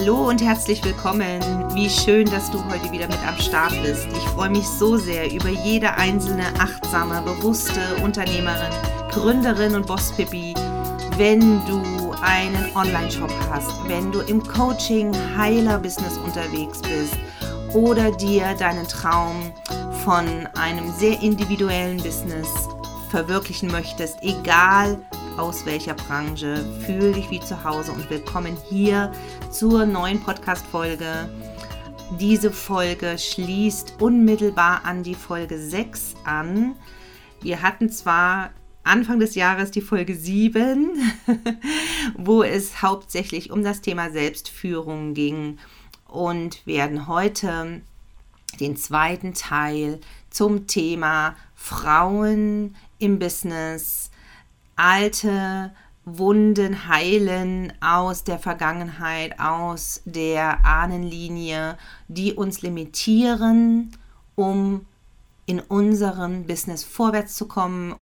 Hallo und herzlich willkommen. Wie schön, dass du heute wieder mit am Start bist. Ich freue mich so sehr über jede einzelne achtsame, bewusste Unternehmerin, Gründerin und Boss-Pippi, wenn du einen Online-Shop hast, wenn du im Coaching Heiler-Business unterwegs bist oder dir deinen Traum von einem sehr individuellen Business verwirklichen möchtest, egal aus welcher Branche. Fühl dich wie zu Hause und willkommen hier zur neuen Podcast-Folge. Diese Folge schließt unmittelbar an die Folge 6 an. Wir hatten zwar Anfang des Jahres die Folge 7, wo es hauptsächlich um das Thema Selbstführung ging und werden heute den zweiten Teil zum Thema Frauen im Business alte Wunden heilen aus der Vergangenheit, aus der Ahnenlinie, die uns limitieren, um in unserem Business vorwärts zu kommen.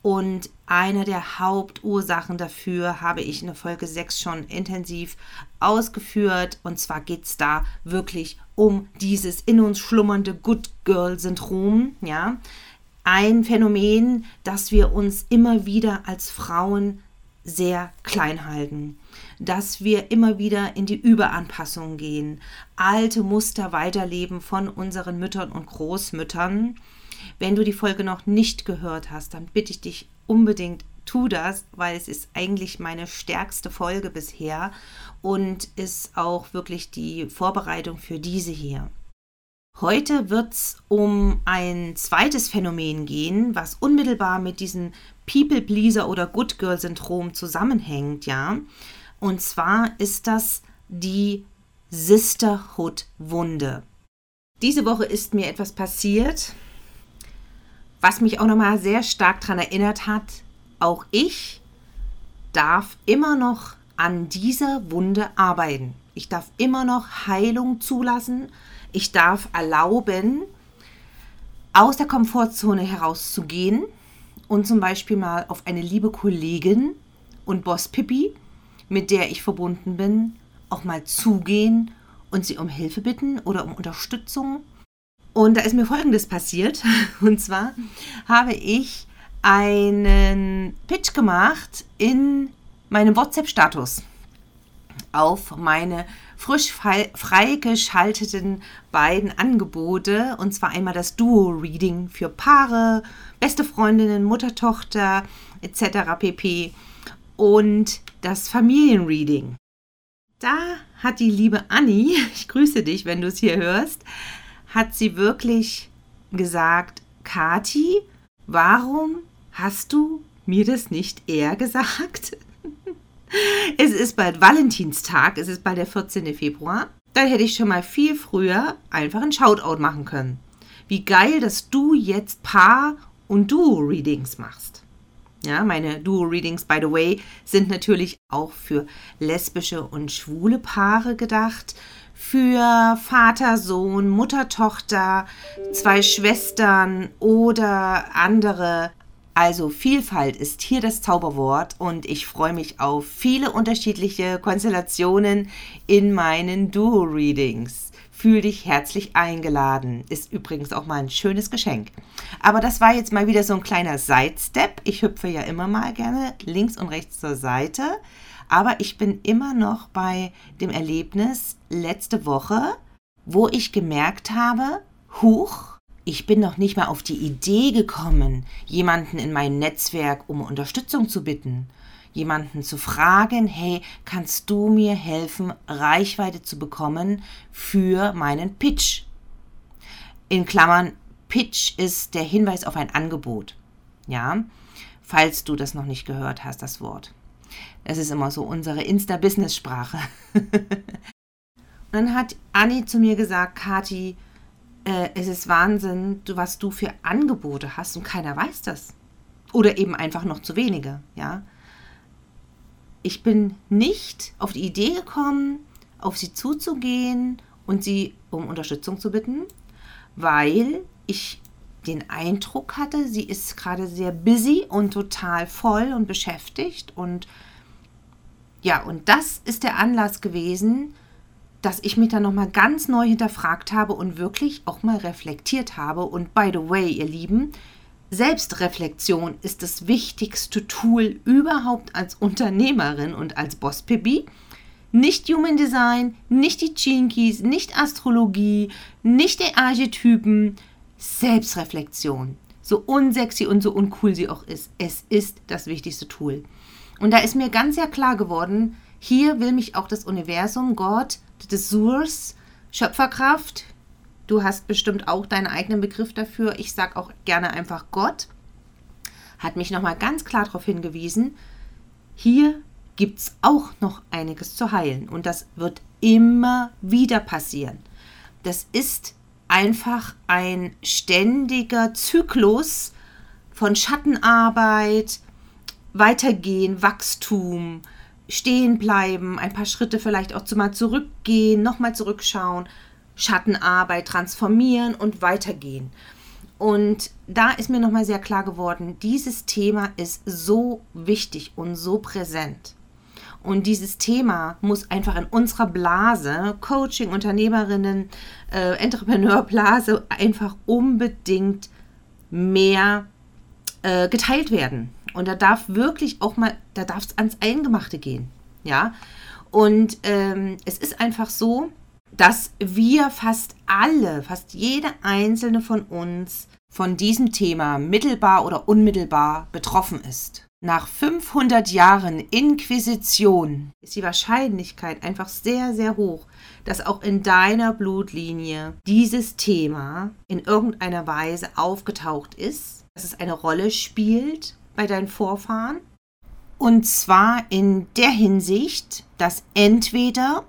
Und eine der Hauptursachen dafür habe ich in der Folge 6 schon intensiv ausgeführt. Und zwar geht es da wirklich um dieses in uns schlummernde Good Girl-Syndrom. Ja, ein Phänomen, dass wir uns immer wieder als Frauen sehr klein halten, dass wir immer wieder in die Überanpassung gehen, alte Muster weiterleben von unseren Müttern und Großmüttern. Wenn du die Folge noch nicht gehört hast, dann bitte ich dich unbedingt, tu das, weil es ist eigentlich meine stärkste Folge bisher und ist auch wirklich die Vorbereitung für diese hier. Heute wird es um ein zweites Phänomen gehen, was unmittelbar mit diesem People-Pleaser oder Good Girl-Syndrom zusammenhängt, ja. Und zwar ist das die Sisterhood-Wunde. Diese Woche ist mir etwas passiert, was mich auch nochmal sehr stark daran erinnert hat, auch ich darf immer noch an dieser Wunde arbeiten. Ich darf immer noch Heilung zulassen ich darf erlauben, aus der Komfortzone herauszugehen und zum Beispiel mal auf eine liebe Kollegin und Boss Pippi, mit der ich verbunden bin, auch mal zugehen und sie um Hilfe bitten oder um Unterstützung. Und da ist mir Folgendes passiert. Und zwar habe ich einen Pitch gemacht in meinem WhatsApp-Status auf meine frisch freigeschalteten beiden Angebote. Und zwar einmal das Duo-Reading für Paare, beste Freundinnen, Mutter, Tochter etc. pp. Und das Familienreading. Da hat die liebe Anni, ich grüße dich, wenn du es hier hörst, hat sie wirklich gesagt, Kati, warum hast du mir das nicht eher gesagt? Es ist bald Valentinstag, es ist bald der 14. Februar. Da hätte ich schon mal viel früher einfach ein Shoutout machen können. Wie geil, dass du jetzt Paar- und Duo-Readings machst. Ja, meine Duo-Readings, by the way, sind natürlich auch für lesbische und schwule Paare gedacht. Für Vater, Sohn, Mutter, Tochter, zwei Schwestern oder andere also Vielfalt ist hier das Zauberwort und ich freue mich auf viele unterschiedliche Konstellationen in meinen Duo-Readings. Fühl dich herzlich eingeladen. Ist übrigens auch mal ein schönes Geschenk. Aber das war jetzt mal wieder so ein kleiner Sidestep. Ich hüpfe ja immer mal gerne links und rechts zur Seite. Aber ich bin immer noch bei dem Erlebnis letzte Woche, wo ich gemerkt habe, huch, ich bin noch nicht mal auf die Idee gekommen, jemanden in mein Netzwerk um Unterstützung zu bitten, jemanden zu fragen, hey, kannst du mir helfen, Reichweite zu bekommen für meinen Pitch? In Klammern, Pitch ist der Hinweis auf ein Angebot. Ja, falls du das noch nicht gehört hast, das Wort. Das ist immer so unsere Insta-Business-Sprache. dann hat Anni zu mir gesagt, Kati, äh, es ist Wahnsinn, was du für Angebote hast und keiner weiß das. Oder eben einfach noch zu wenige, ja. Ich bin nicht auf die Idee gekommen, auf sie zuzugehen und sie um Unterstützung zu bitten, weil ich den Eindruck hatte, sie ist gerade sehr busy und total voll und beschäftigt und Ja, und das ist der Anlass gewesen, dass ich mich dann nochmal ganz neu hinterfragt habe und wirklich auch mal reflektiert habe. Und by the way, ihr Lieben, Selbstreflexion ist das wichtigste Tool überhaupt als Unternehmerin und als Boss-Pipi. Nicht Human Design, nicht die Chinkies, nicht Astrologie, nicht die Archetypen. Selbstreflexion. So unsexy und so uncool sie auch ist. Es ist das wichtigste Tool. Und da ist mir ganz sehr klar geworden, hier will mich auch das Universum, Gott, des Source, Schöpferkraft, Du hast bestimmt auch deinen eigenen Begriff dafür. Ich sage auch gerne einfach Gott. Hat mich nochmal ganz klar darauf hingewiesen, hier gibt es auch noch einiges zu heilen. Und das wird immer wieder passieren. Das ist einfach ein ständiger Zyklus von Schattenarbeit, Weitergehen, Wachstum, stehen bleiben, ein paar Schritte vielleicht auch zu mal zurückgehen, nochmal zurückschauen, Schattenarbeit transformieren und weitergehen. Und da ist mir nochmal sehr klar geworden, dieses Thema ist so wichtig und so präsent. Und dieses Thema muss einfach in unserer Blase, Coaching, Unternehmerinnen, äh, Entrepreneurblase, einfach unbedingt mehr äh, geteilt werden. Und da darf wirklich auch mal, da darf es ans Eingemachte gehen. Ja. Und ähm, es ist einfach so, dass wir fast alle, fast jede einzelne von uns von diesem Thema mittelbar oder unmittelbar betroffen ist. Nach 500 Jahren Inquisition ist die Wahrscheinlichkeit einfach sehr, sehr hoch, dass auch in deiner Blutlinie dieses Thema in irgendeiner Weise aufgetaucht ist, dass es eine Rolle spielt bei deinen Vorfahren. Und zwar in der Hinsicht, dass entweder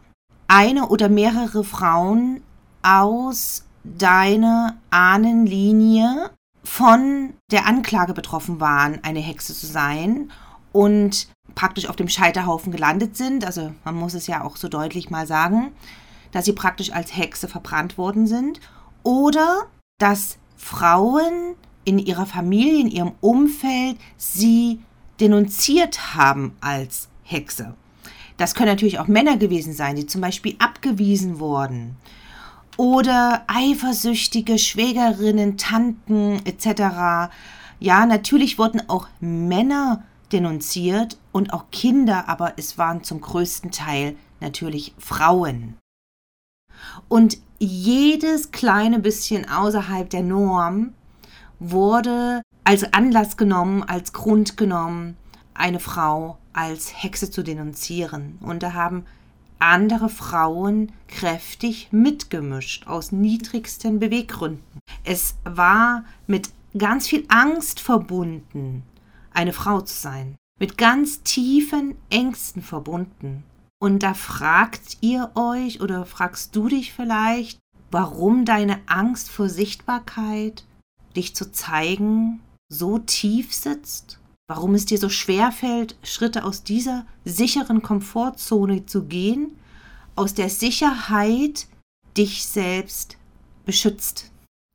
eine oder mehrere Frauen aus deiner Ahnenlinie von der Anklage betroffen waren, eine Hexe zu sein und praktisch auf dem Scheiterhaufen gelandet sind. Also man muss es ja auch so deutlich mal sagen, dass sie praktisch als Hexe verbrannt worden sind. Oder dass Frauen in ihrer Familie, in ihrem Umfeld sie denunziert haben als Hexe. Das können natürlich auch Männer gewesen sein, die zum Beispiel abgewiesen wurden. Oder eifersüchtige Schwägerinnen, Tanten etc. Ja, natürlich wurden auch Männer denunziert und auch Kinder, aber es waren zum größten Teil natürlich Frauen. Und jedes kleine bisschen außerhalb der Norm wurde als Anlass genommen, als Grund genommen, eine Frau als Hexe zu denunzieren. Und da haben andere Frauen kräftig mitgemischt aus niedrigsten Beweggründen. Es war mit ganz viel Angst verbunden, eine Frau zu sein, mit ganz tiefen Ängsten verbunden. Und da fragt ihr euch oder fragst du dich vielleicht, warum deine Angst vor Sichtbarkeit, dich zu zeigen, so tief sitzt? warum es dir so schwer fällt, Schritte aus dieser sicheren Komfortzone zu gehen, aus der Sicherheit dich selbst beschützt.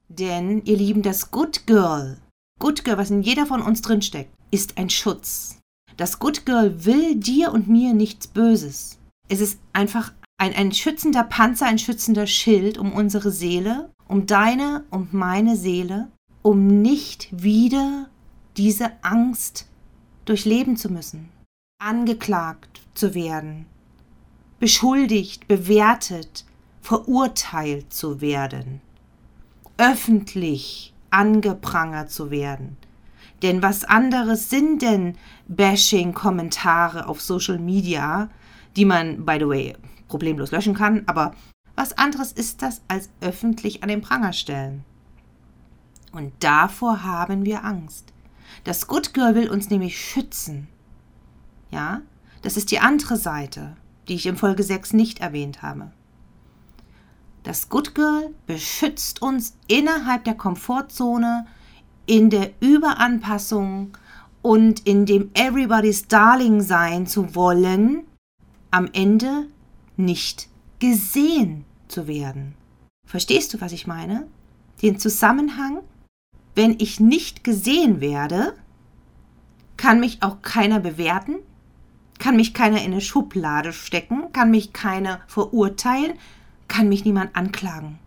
Denn, ihr Lieben, das Good Girl, Good Girl, was in jeder von uns drinsteckt, ist ein Schutz. Das Good Girl will dir und mir nichts Böses. Es ist einfach ein, ein schützender Panzer, ein schützender Schild um unsere Seele, um deine und meine Seele, um nicht wieder diese Angst durchleben zu müssen, angeklagt zu werden, beschuldigt, bewertet, verurteilt zu werden, öffentlich angeprangert zu werden. Denn was anderes sind denn Bashing-Kommentare auf Social Media, die man, by the way, problemlos löschen kann, aber was anderes ist das als öffentlich an den Pranger stellen? Und davor haben wir Angst. Das Good Girl will uns nämlich schützen. Ja, das ist die andere Seite, die ich in Folge 6 nicht erwähnt habe. Das Good Girl beschützt uns innerhalb der Komfortzone, in der Überanpassung und in dem Everybody's Darling sein zu wollen, am Ende nicht gesehen zu werden. Verstehst du, was ich meine? Den Zusammenhang wenn ich nicht gesehen werde, kann mich auch keiner bewerten, kann mich keiner in eine Schublade stecken, kann mich keiner verurteilen, kann mich niemand anklagen.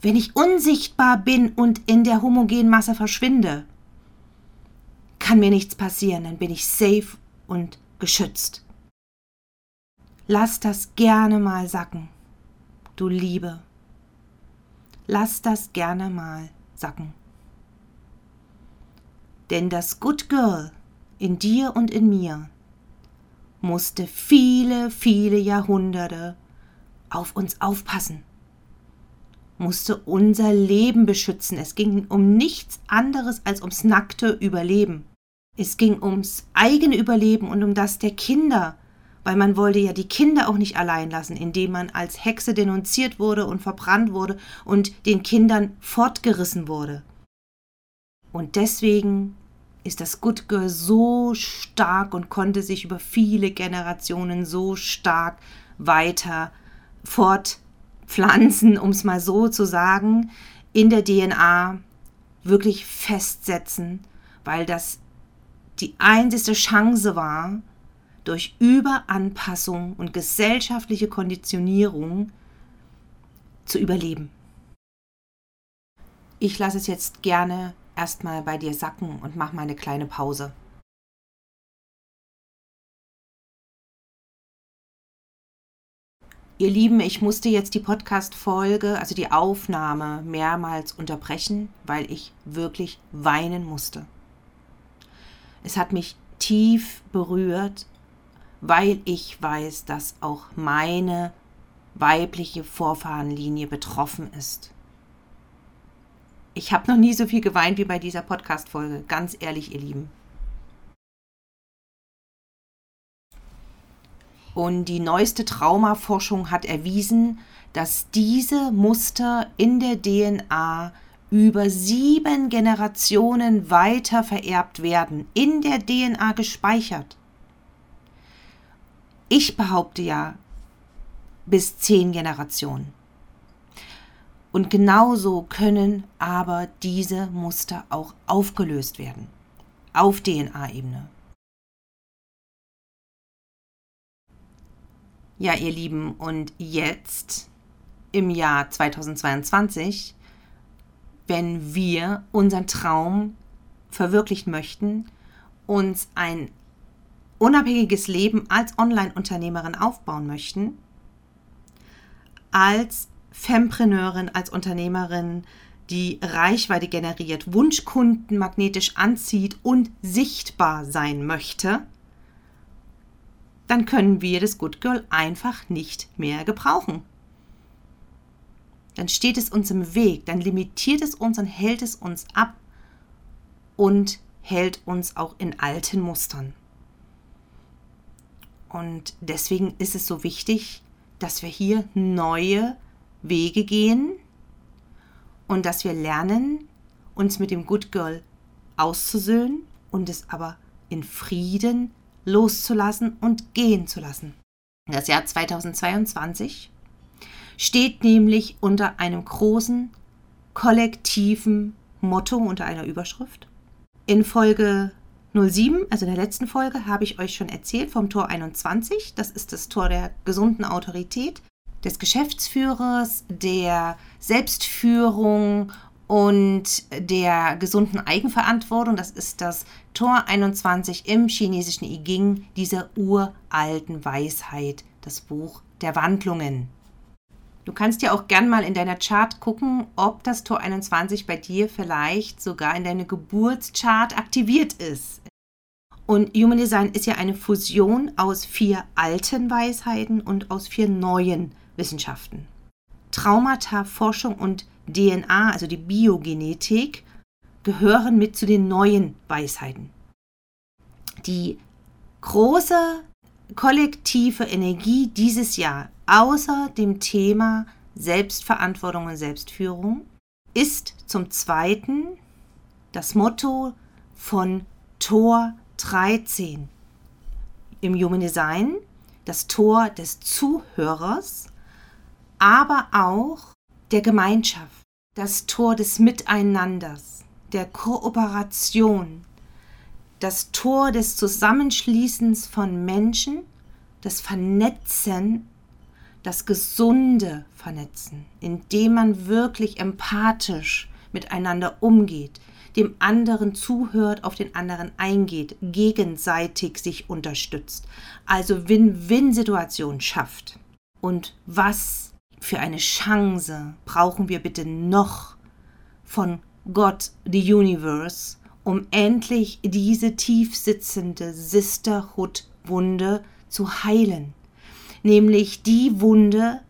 Wenn ich unsichtbar bin und in der homogenen Masse verschwinde, kann mir nichts passieren, dann bin ich safe und geschützt. Lass das gerne mal sacken, du Liebe. Lass das gerne mal sacken. Denn das Good Girl in dir und in mir musste viele, viele Jahrhunderte auf uns aufpassen, musste unser Leben beschützen. Es ging um nichts anderes als ums nackte Überleben. Es ging ums eigene Überleben und um das der Kinder, weil man wollte ja die Kinder auch nicht allein lassen, indem man als Hexe denunziert wurde und verbrannt wurde und den Kindern fortgerissen wurde. Und deswegen ist das Good Girl so stark und konnte sich über viele Generationen so stark weiter fortpflanzen, um es mal so zu sagen, in der DNA wirklich festsetzen, weil das die einzige Chance war, durch Überanpassung und gesellschaftliche Konditionierung zu überleben. Ich lasse es jetzt gerne erstmal bei dir sacken und mach mal eine kleine Pause. Ihr Lieben, ich musste jetzt die Podcast-Folge, also die Aufnahme, mehrmals unterbrechen, weil ich wirklich weinen musste. Es hat mich tief berührt, weil ich weiß, dass auch meine weibliche Vorfahrenlinie betroffen ist. Ich habe noch nie so viel geweint wie bei dieser Podcast-Folge, ganz ehrlich, ihr Lieben. Und die neueste Traumaforschung hat erwiesen, dass diese Muster in der DNA über sieben Generationen weiter vererbt werden, in der DNA gespeichert. Ich behaupte ja bis zehn Generationen. Und genauso können aber diese Muster auch aufgelöst werden. Auf DNA-Ebene. Ja, ihr Lieben, und jetzt im Jahr 2022, wenn wir unseren Traum verwirklichen möchten, uns ein unabhängiges Leben als Online-Unternehmerin aufbauen möchten, als Fempreneurin, als Unternehmerin, die Reichweite generiert, Wunschkunden magnetisch anzieht und sichtbar sein möchte, dann können wir das Good Girl einfach nicht mehr gebrauchen. Dann steht es uns im Weg, dann limitiert es uns und hält es uns ab und hält uns auch in alten Mustern. Und deswegen ist es so wichtig, dass wir hier neue Wege gehen und dass wir lernen, uns mit dem Good Girl auszusöhnen und es aber in Frieden loszulassen und gehen zu lassen. Das Jahr 2022 steht nämlich unter einem großen kollektiven Motto, unter einer Überschrift. In Folge 07, also in der letzten Folge, habe ich euch schon erzählt vom Tor 21. Das ist das Tor der gesunden Autorität, des Geschäftsführers, der Selbstführung und der gesunden Eigenverantwortung. Das ist das Tor 21 im chinesischen I Ching, dieser uralten Weisheit, das Buch der Wandlungen. Du kannst ja auch gern mal in deiner Chart gucken, ob das Tor 21 bei dir vielleicht sogar in deine Geburtschart aktiviert ist. Und Human Design ist ja eine Fusion aus vier alten Weisheiten und aus vier neuen Wissenschaften. Traumata, Forschung und DNA, also die Biogenetik, gehören mit zu den neuen Weisheiten. Die große kollektive Energie dieses Jahr außer dem Thema Selbstverantwortung und Selbstführung ist zum Zweiten das Motto von Tor 13 im Human Design, das Tor des Zuhörers, aber auch der Gemeinschaft, das Tor des Miteinanders, der Kooperation, das Tor des Zusammenschließens von Menschen, das Vernetzen, das gesunde Vernetzen, indem man wirklich empathisch miteinander umgeht, dem anderen zuhört, auf den anderen eingeht, gegenseitig sich unterstützt, also Win-Win-Situation schafft. Und was für eine Chance brauchen wir bitte noch von Gott, the Universe, um endlich diese tief sitzende Sisterhood-Wunde zu heilen. Nämlich die Wunde,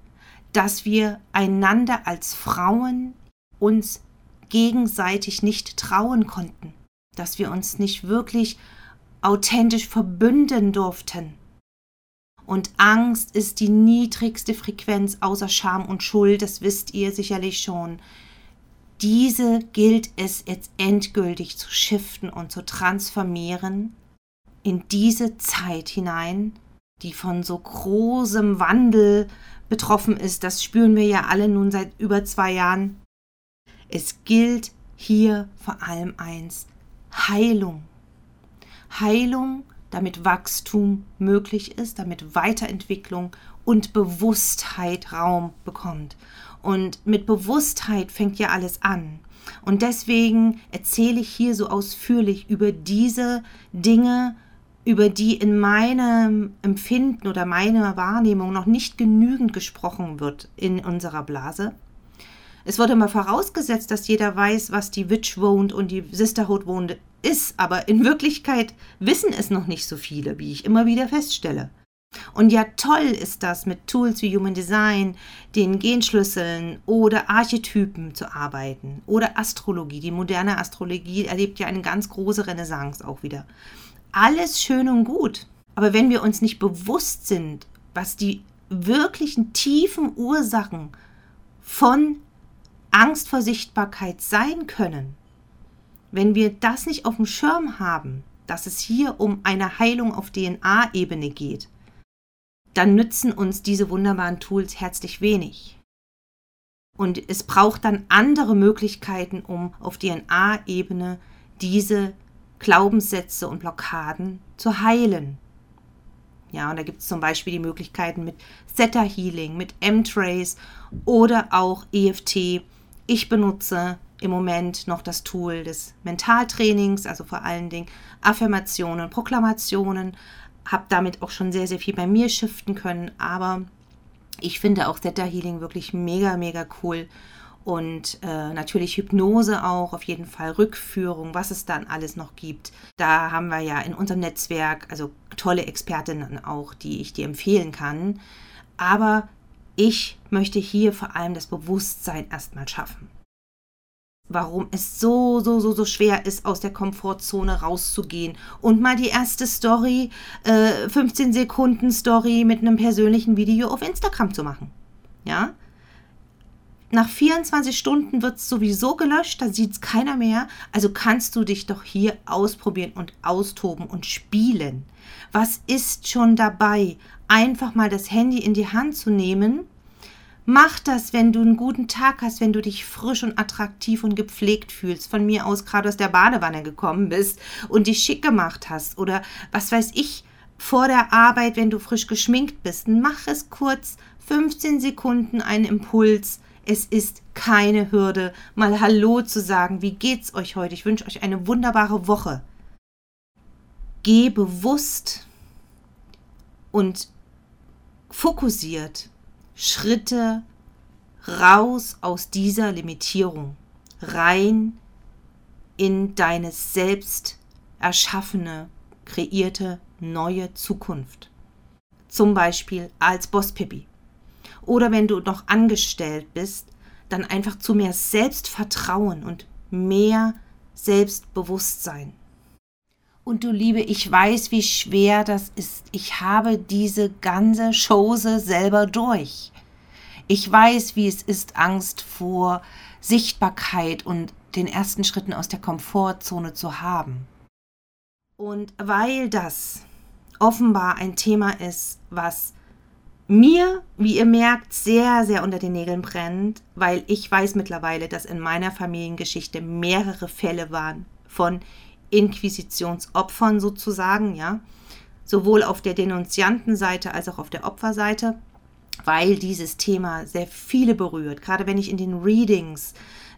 dass wir einander als Frauen uns gegenseitig nicht trauen konnten, dass wir uns nicht wirklich authentisch verbünden durften. Und Angst ist die niedrigste Frequenz außer Scham und Schuld, das wisst ihr sicherlich schon. Diese gilt es jetzt endgültig zu shiften und zu transformieren in diese Zeit hinein, die von so großem Wandel betroffen ist. Das spüren wir ja alle nun seit über zwei Jahren. Es gilt hier vor allem eins, Heilung. Heilung, damit Wachstum möglich ist, damit Weiterentwicklung und Bewusstheit Raum bekommt. Und mit Bewusstheit fängt ja alles an. Und deswegen erzähle ich hier so ausführlich über diese Dinge, über die in meinem Empfinden oder meiner Wahrnehmung noch nicht genügend gesprochen wird in unserer Blase. Es wird immer vorausgesetzt, dass jeder weiß, was die Witch wohnt und die Sisterhood wohnt ist, aber in Wirklichkeit wissen es noch nicht so viele, wie ich immer wieder feststelle. Und ja, toll ist das, mit Tools wie Human Design, den Genschlüsseln oder Archetypen zu arbeiten oder Astrologie. Die moderne Astrologie erlebt ja eine ganz große Renaissance auch wieder. Alles schön und gut. Aber wenn wir uns nicht bewusst sind, was die wirklichen tiefen Ursachen von Angst vor Sichtbarkeit sein können, wenn wir das nicht auf dem Schirm haben, dass es hier um eine Heilung auf DNA-Ebene geht, dann nützen uns diese wunderbaren Tools herzlich wenig. Und es braucht dann andere Möglichkeiten, um auf DNA-Ebene diese Glaubenssätze und Blockaden zu heilen. Ja, und da gibt es zum Beispiel die Möglichkeiten mit Theta Healing, mit M-Trace oder auch EFT. Ich benutze im Moment noch das Tool des Mentaltrainings, also vor allen Dingen Affirmationen, Proklamationen, habe damit auch schon sehr, sehr viel bei mir shiften können. Aber ich finde auch Theta Healing wirklich mega, mega cool. Und äh, natürlich Hypnose auch, auf jeden Fall Rückführung, was es dann alles noch gibt. Da haben wir ja in unserem Netzwerk also tolle Expertinnen auch, die ich dir empfehlen kann. Aber ich möchte hier vor allem das Bewusstsein erstmal schaffen warum es so, so, so, so schwer ist, aus der Komfortzone rauszugehen. Und mal die erste Story, äh, 15 Sekunden Story mit einem persönlichen Video auf Instagram zu machen. Ja? Nach 24 Stunden wird es sowieso gelöscht, da sieht es keiner mehr. Also kannst du dich doch hier ausprobieren und austoben und spielen. Was ist schon dabei, einfach mal das Handy in die Hand zu nehmen Mach das, wenn du einen guten Tag hast, wenn du dich frisch und attraktiv und gepflegt fühlst, von mir aus gerade aus der Badewanne gekommen bist und dich schick gemacht hast oder was weiß ich, vor der Arbeit, wenn du frisch geschminkt bist. Mach es kurz, 15 Sekunden ein Impuls. Es ist keine Hürde, mal Hallo zu sagen. Wie geht's euch heute? Ich wünsche euch eine wunderbare Woche. Geh bewusst und fokussiert Schritte raus aus dieser Limitierung, rein in deine selbst erschaffene, kreierte neue Zukunft. Zum Beispiel als Bosspippi. Oder wenn du noch angestellt bist, dann einfach zu mehr Selbstvertrauen und mehr Selbstbewusstsein. Und du Liebe, ich weiß, wie schwer das ist. Ich habe diese ganze Chose selber durch. Ich weiß, wie es ist, Angst vor Sichtbarkeit und den ersten Schritten aus der Komfortzone zu haben. Und weil das offenbar ein Thema ist, was mir, wie ihr merkt, sehr, sehr unter den Nägeln brennt, weil ich weiß mittlerweile, dass in meiner Familiengeschichte mehrere Fälle waren von Inquisitionsopfern sozusagen, ja, sowohl auf der Denunziantenseite als auch auf der Opferseite, weil dieses Thema sehr viele berührt. Gerade wenn ich in den Readings,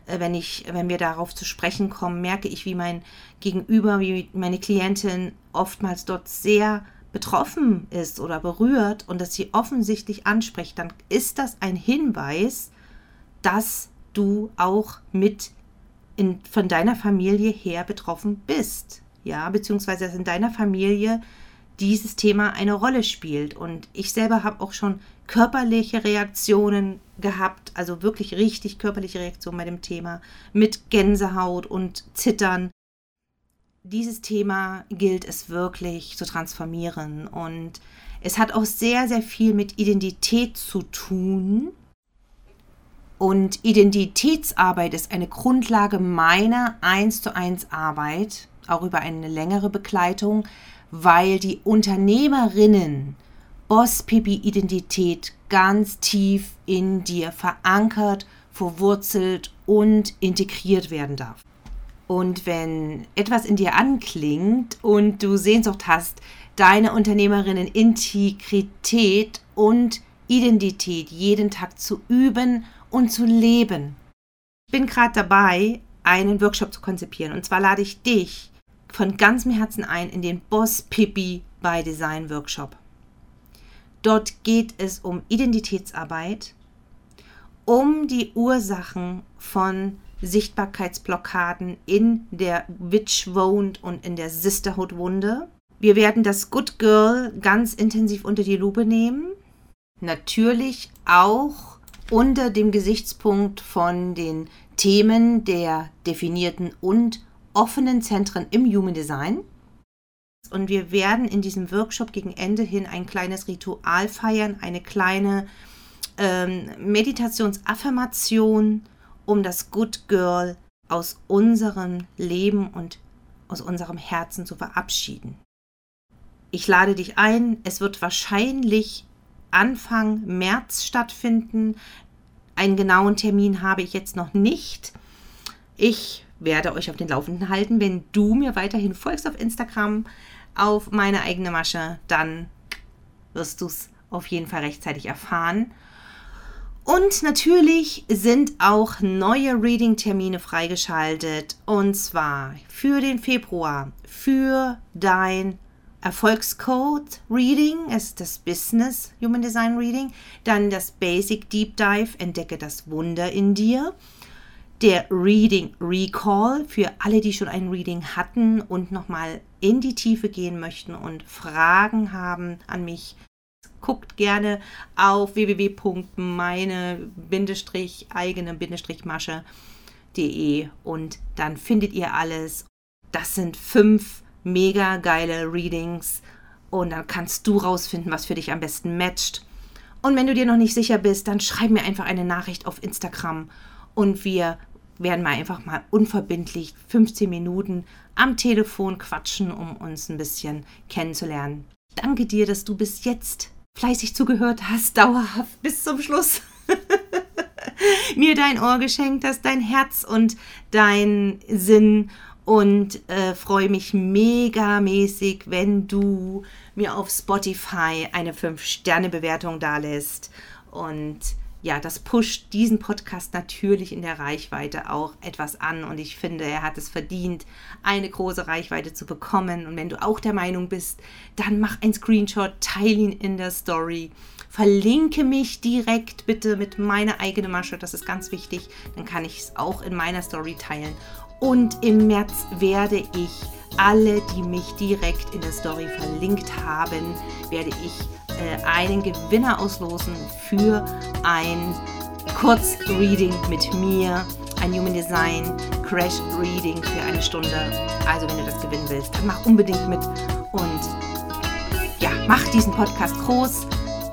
äh, wenn ich, wenn wir darauf zu sprechen kommen, merke ich, wie mein Gegenüber, wie meine Klientin oftmals dort sehr betroffen ist oder berührt und dass sie offensichtlich anspricht, dann ist das ein Hinweis, dass du auch mit in, von deiner Familie her betroffen bist. Ja, beziehungsweise dass in deiner Familie dieses Thema eine Rolle spielt. Und ich selber habe auch schon körperliche Reaktionen gehabt, also wirklich richtig körperliche Reaktionen bei dem Thema, mit Gänsehaut und Zittern. Dieses Thema gilt es wirklich zu transformieren und es hat auch sehr, sehr viel mit Identität zu tun. Und Identitätsarbeit ist eine Grundlage meiner 1 zu 1 Arbeit, auch über eine längere Begleitung, weil die Unternehmerinnen Boss-Pipi-Identität ganz tief in dir verankert, verwurzelt und integriert werden darf. Und wenn etwas in dir anklingt und du Sehnsucht hast, deine Unternehmerinnen Integrität und Identität jeden Tag zu üben und zu leben. Ich bin gerade dabei, einen Workshop zu konzipieren. Und zwar lade ich dich von ganzem Herzen ein in den Boss Pippi by Design Workshop. Dort geht es um Identitätsarbeit, um die Ursachen von Sichtbarkeitsblockaden in der Witch Wound und in der Sisterhood Wunde. Wir werden das Good Girl ganz intensiv unter die Lupe nehmen. Natürlich auch unter dem Gesichtspunkt von den Themen der definierten und offenen Zentren im Human Design. Und wir werden in diesem Workshop gegen Ende hin ein kleines Ritual feiern, eine kleine ähm, Meditationsaffirmation, um das Good Girl aus unserem Leben und aus unserem Herzen zu verabschieden. Ich lade dich ein, es wird wahrscheinlich Anfang März stattfinden. Einen genauen Termin habe ich jetzt noch nicht. Ich werde euch auf den Laufenden halten. Wenn du mir weiterhin folgst auf Instagram, auf meine eigene Masche, dann wirst du es auf jeden Fall rechtzeitig erfahren. Und natürlich sind auch neue Reading-Termine freigeschaltet. Und zwar für den Februar, für dein Erfolgscode Reading, ist das Business Human Design Reading. Dann das Basic Deep Dive, entdecke das Wunder in dir der Reading Recall für alle, die schon ein Reading hatten und nochmal in die Tiefe gehen möchten und Fragen haben an mich. Guckt gerne auf www.meine-eigene-masche.de und dann findet ihr alles. Das sind fünf mega geile Readings und dann kannst du rausfinden, was für dich am besten matcht. Und wenn du dir noch nicht sicher bist, dann schreib mir einfach eine Nachricht auf Instagram und wir werden mal einfach mal unverbindlich 15 Minuten am Telefon quatschen, um uns ein bisschen kennenzulernen. Danke dir, dass du bis jetzt fleißig zugehört hast, dauerhaft bis zum Schluss. Mir dein Ohr geschenkt hast, dein Herz und dein Sinn und äh, freue mich megamäßig, wenn du mir auf Spotify eine 5-Sterne-Bewertung da lässt und ja, das pusht diesen Podcast natürlich in der Reichweite auch etwas an und ich finde, er hat es verdient, eine große Reichweite zu bekommen. Und wenn du auch der Meinung bist, dann mach ein Screenshot, teile ihn in der Story, verlinke mich direkt bitte mit meiner eigenen Masche, das ist ganz wichtig, dann kann ich es auch in meiner Story teilen. Und im März werde ich alle, die mich direkt in der Story verlinkt haben, werde ich einen Gewinner auslosen für ein Kurzreading mit mir, ein Human Design Crash Reading für eine Stunde. Also wenn du das gewinnen willst, dann mach unbedingt mit und ja, mach diesen Podcast groß,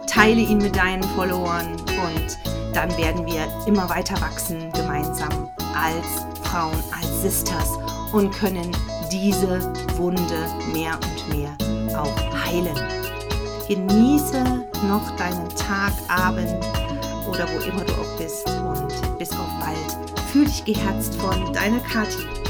teile ihn mit deinen Followern und dann werden wir immer weiter wachsen gemeinsam als Frauen, als Sisters und können diese Wunde mehr und mehr auch heilen. Genieße noch deinen Tag, Abend oder wo immer du auch bist und bis auf bald. Fühl dich geherzt von deiner Kathi.